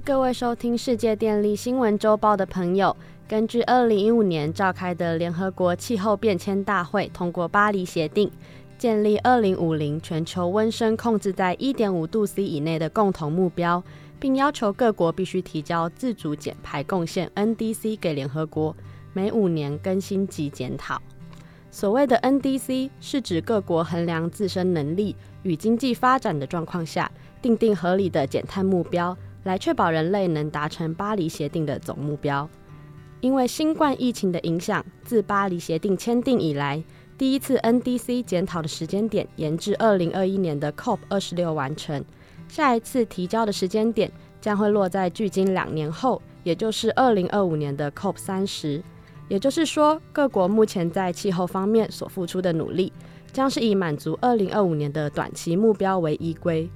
各位收听世界电力新闻周报的朋友，根据二零一五年召开的联合国气候变迁大会通过巴黎协定，建立二零五零全球温升控制在一点五度 C 以内的共同目标，并要求各国必须提交自主减排贡献 NDC 给联合国，每五年更新及检讨。所谓的 NDC 是指各国衡量自身能力与经济发展的状况下，定定合理的减碳目标，来确保人类能达成巴黎协定的总目标。因为新冠疫情的影响，自巴黎协定签订以来，第一次 NDC 检讨的时间点延至二零二一年的 COP 二十六完成，下一次提交的时间点将会落在距今两年后，也就是二零二五年的 COP 三十。也就是说，各国目前在气候方面所付出的努力，将是以满足二零二五年的短期目标为依归。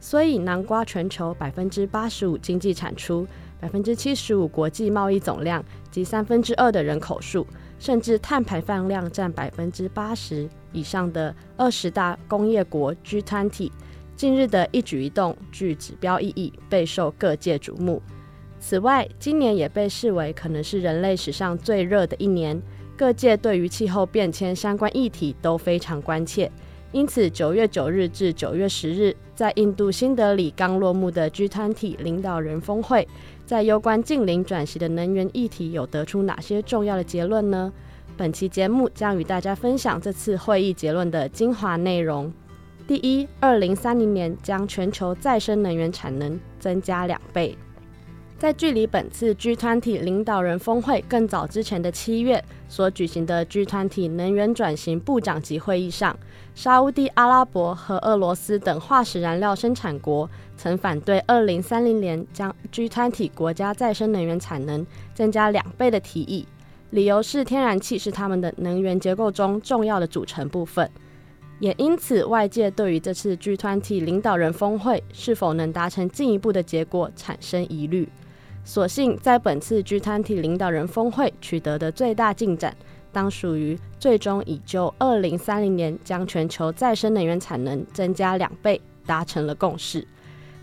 所以，南瓜全球百分之八十五经济产出、百分之七十五国际贸易总量及三分之二的人口数，甚至碳排放量占百分之八十以上的二十大工业国 G20，近日的一举一动具指标意义，备受各界瞩目。此外，今年也被视为可能是人类史上最热的一年，各界对于气候变迁相关议题都非常关切。因此，九月九日至九月十日，在印度新德里刚落幕的 G 团体领导人峰会，在攸关近邻转型的能源议题有得出哪些重要的结论呢？本期节目将与大家分享这次会议结论的精华内容。第一，二零三零年将全球再生能源产能增加两倍。在距离本次 G20 领导人峰会更早之前的七月所举行的 G20 能源转型部长级会议上，沙地阿拉伯和俄罗斯等化石燃料生产国曾反对2030年将 G20 国家再生能源产能增加两倍的提议，理由是天然气是他们的能源结构中重要的组成部分。也因此，外界对于这次 G20 领导人峰会是否能达成进一步的结果产生疑虑。所幸，在本次 G20 领导人峰会取得的最大进展，当属于最终已就2030年将全球再生能源产能增加两倍达成了共识。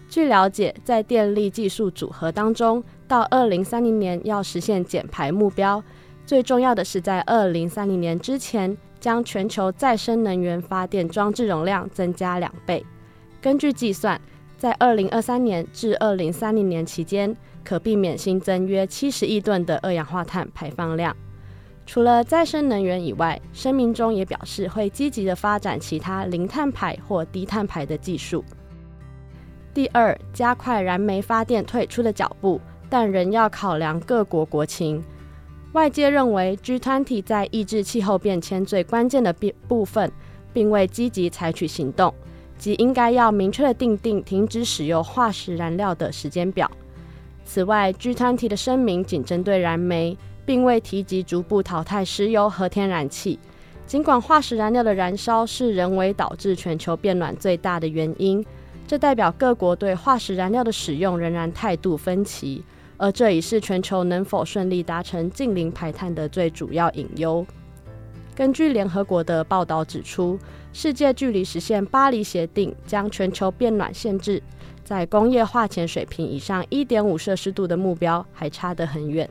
据了解，在电力技术组合当中，到2030年要实现减排目标，最重要的是在2030年之前将全球再生能源发电装置容量增加两倍。根据计算，在2023年至2030年期间，可避免新增约七十亿吨的二氧化碳排放量。除了再生能源以外，声明中也表示会积极的发展其他零碳排或低碳排的技术。第二，加快燃煤发电退出的脚步，但仍要考量各国国情。外界认为，G20 在抑制气候变迁最关键的部部分，并未积极采取行动，即应该要明确的定定停止使用化石燃料的时间表。此外，G20 的声明仅针对燃煤，并未提及逐步淘汰石油和天然气。尽管化石燃料的燃烧是人为导致全球变暖最大的原因，这代表各国对化石燃料的使用仍然态度分歧，而这已是全球能否顺利达成近零排碳的最主要隐忧。根据联合国的报道指出，世界距离实现巴黎协定将全球变暖限制。在工业化前水平以上一点五摄氏度的目标还差得很远。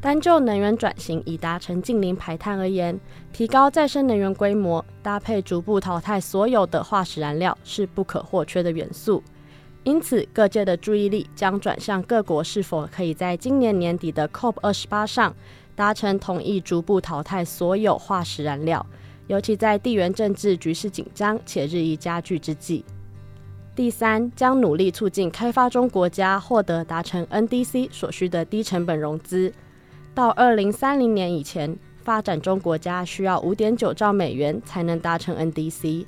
单就能源转型以达成近零排碳而言，提高再生能源规模，搭配逐步淘汰所有的化石燃料是不可或缺的元素。因此，各界的注意力将转向各国是否可以在今年年底的 COP 二十八上达成同意逐步淘汰所有化石燃料，尤其在地缘政治局势紧张且日益加剧之际。第三，将努力促进开发中国家获得达成 NDC 所需的低成本融资。到二零三零年以前，发展中国家需要五点九兆美元才能达成 NDC。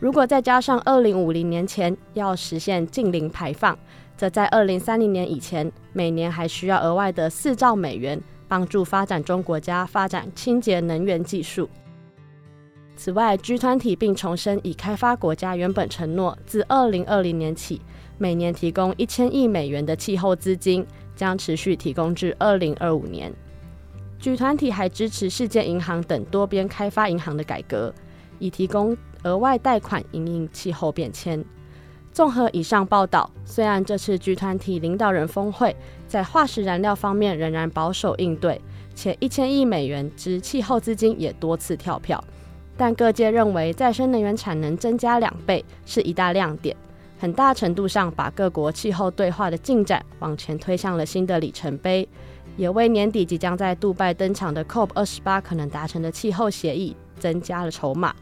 如果再加上二零五零年前要实现净零排放，则在二零三零年以前，每年还需要额外的四兆美元，帮助发展中国家发展清洁能源技术。此外，G 团体并重申已开发国家原本承诺，自二零二零年起，每年提供一千亿美元的气候资金，将持续提供至二零二五年。G 团体还支持世界银行等多边开发银行的改革，以提供额外贷款应应气候变迁。综合以上报道，虽然这次 G 团体领导人峰会在化石燃料方面仍然保守应对，且一千亿美元之气候资金也多次跳票，但各界认为再生能源产能增加两倍是一大亮点，很大程度上把各国气候对话的进展往前推向了新的里程碑，也为年底即将在杜拜登场的 COP 二十八可能达成的气候协议增加了筹码。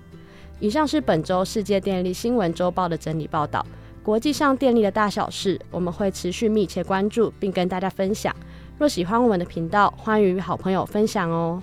以上是本周世界电力新闻周报的整理报道。国际上电力的大小事，我们会持续密切关注，并跟大家分享。若喜欢我们的频道，欢迎与好朋友分享哦。